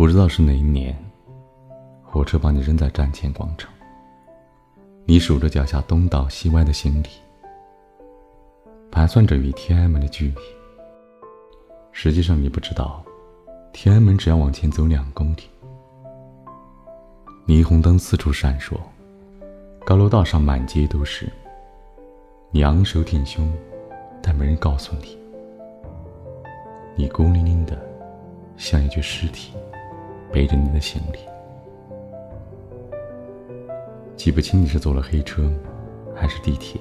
不知道是哪一年，火车把你扔在站前广场。你数着脚下东倒西歪的行李，盘算着与天安门的距离。实际上，你不知道，天安门只要往前走两公里。霓虹灯四处闪烁，高楼道上满街都是。你昂首挺胸，但没人告诉你，你孤零零的，像一具尸体，背着你的行李。记不清你是坐了黑车，还是地铁。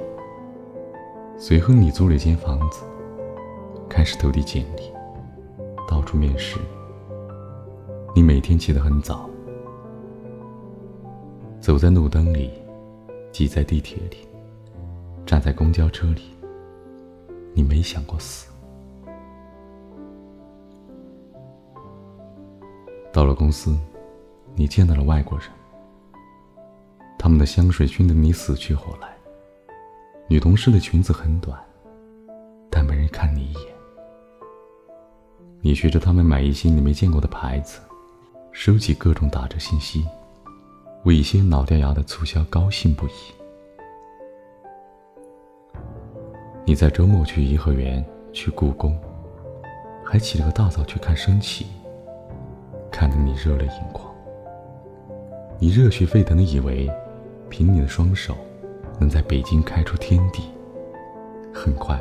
随后你租了一间房子，开始投递简历，到处面试。你每天起得很早，走在路灯里，挤在地铁里，站在公交车里。你没想过死。到了公司，你见到了外国人。他们的香水熏得你死去活来。女同事的裙子很短，但没人看你一眼。你学着他们买一些你没见过的牌子，收集各种打折信息，为一些老掉牙的促销高兴不已。你在周末去颐和园，去故宫，还起了个大早去看升旗，看得你热泪盈眶。你热血沸腾的以为。凭你的双手，能在北京开出天地，很快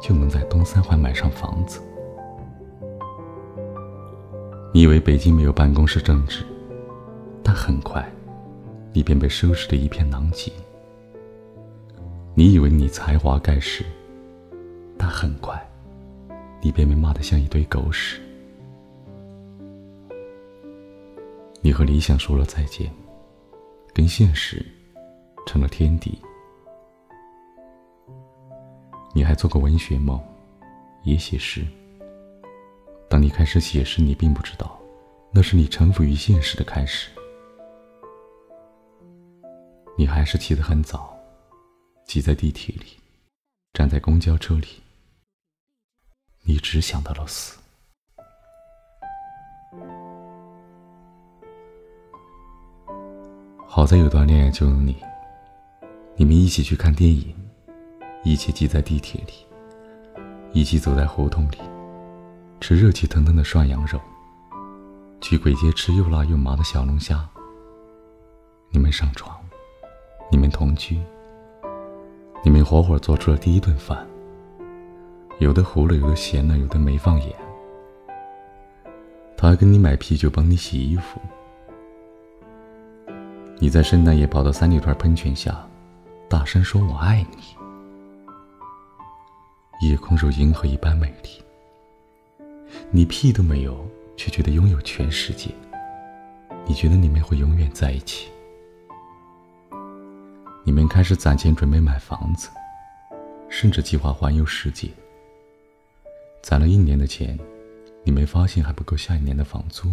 就能在东三环买上房子。你以为北京没有办公室政治，但很快，你便被收拾的一片狼藉。你以为你才华盖世，但很快，你便被骂得像一堆狗屎。你和理想说了再见。跟现实成了天敌。你还做过文学梦，也写诗。当你开始写诗，你并不知道，那是你臣服于现实的开始。你还是起得很早，挤在地铁里，站在公交车里，你只想到了死。好在有段恋爱救了你。你们一起去看电影，一起挤在地铁里，一起走在胡同里，吃热气腾腾的涮羊肉，去鬼街吃又辣又麻的小龙虾。你们上床，你们同居，你们活活做出了第一顿饭。有的糊了，有的咸了，有的没放盐。他还跟你买啤酒，帮你洗衣服。你在圣诞夜跑到三里屯喷泉下，大声说“我爱你”。夜空如银河一般美丽，你屁都没有，却觉得拥有全世界。你觉得你们会永远在一起？你们开始攒钱准备买房子，甚至计划环游世界。攒了一年的钱，你没发现还不够下一年的房租。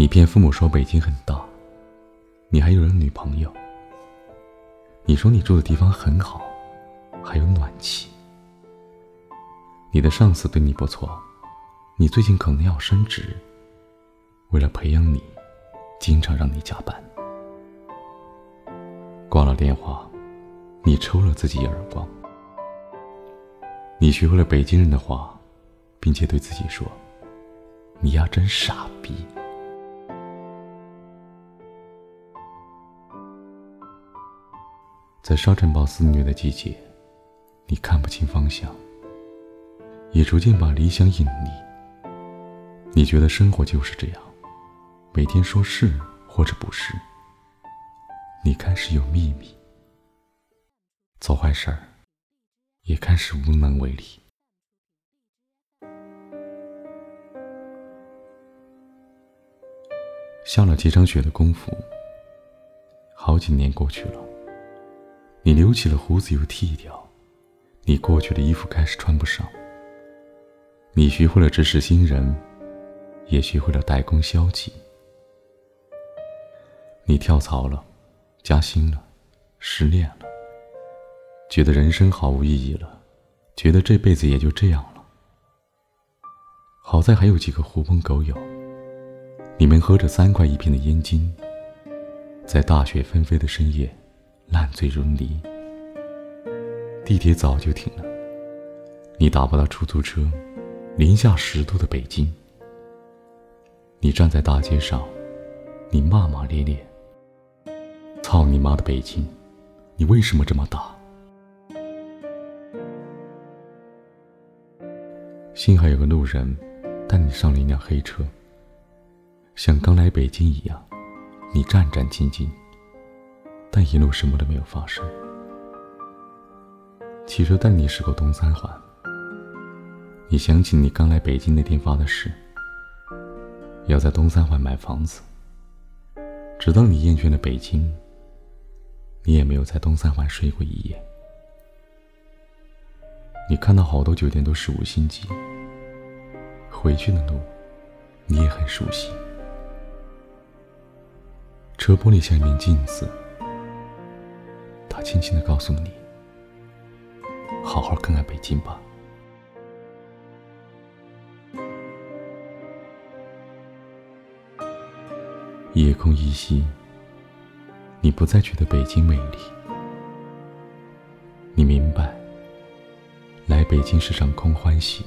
你骗父母说北京很大，你还有了女朋友。你说你住的地方很好，还有暖气。你的上司对你不错，你最近可能要升职。为了培养你，经常让你加班。挂了电话，你抽了自己一耳光。你学会了北京人的话，并且对自己说：“你丫，真傻逼。”在沙尘暴肆虐的季节，你看不清方向，也逐渐把理想隐匿。你觉得生活就是这样，每天说是或者不是。你开始有秘密，做坏事儿，也开始无能为力。下了几场雪的功夫，好几年过去了。你留起了胡子又剃掉，你过去的衣服开始穿不上。你学会了指使新人，也学会了代工消极。你跳槽了，加薪了，失恋了，觉得人生毫无意义了，觉得这辈子也就这样了。好在还有几个狐朋狗友，你们喝着三块一瓶的烟精，在大雪纷飞的深夜，烂醉如泥。地铁早就停了，你打不到出租车，零下十度的北京，你站在大街上，你骂骂咧咧。操你妈的北京！你为什么这么大？幸好有个路人带你上了一辆黑车，像刚来北京一样，你战战兢兢，但一路什么都没有发生。汽车带你驶过东三环，你想起你刚来北京那天发的誓，要在东三环买房子，直到你厌倦了北京。你也没有在东三环睡过一夜。你看到好多酒店都是五星级，回去的路你也很熟悉。车玻璃像一面镜子，他轻轻的告诉你：“好好看看北京吧。”夜空依稀。你不再觉得北京美丽，你明白，来北京是场空欢喜。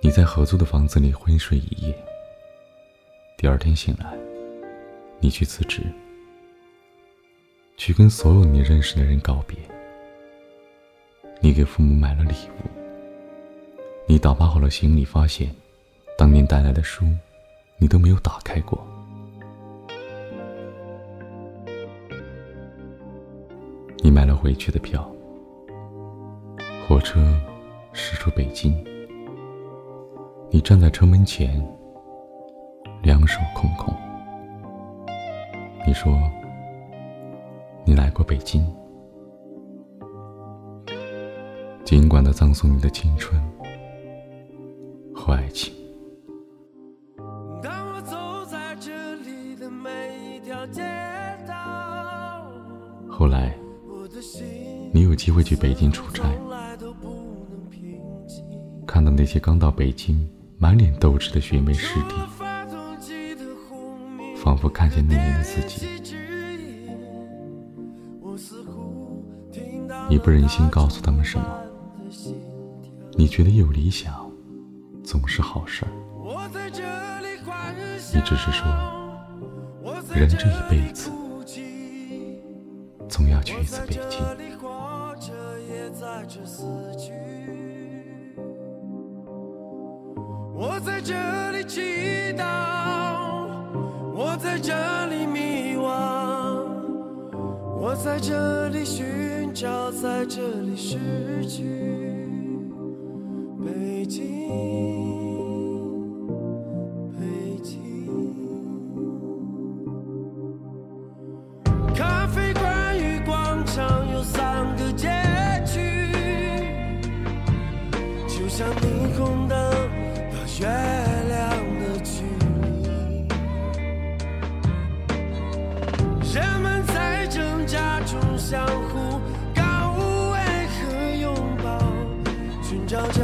你在合租的房子里昏睡一夜，第二天醒来，你去辞职，去跟所有你认识的人告别。你给父母买了礼物，你打包好了行李，发现。当年带来的书，你都没有打开过。你买了回去的票，火车驶出北京，你站在车门前，两手空空。你说，你来过北京，尽管它葬送你的青春和爱情。后来，你有机会去北京出差，看到那些刚到北京、满脸斗志的学妹师弟，仿佛看见那年的自己。你不忍心告诉他们什么，你觉得有理想总是好事儿，你只是说，人这一辈子。总要去一次北京。我在这里祈祷，在这里迷惘，我在这里寻找，在这里失去。寻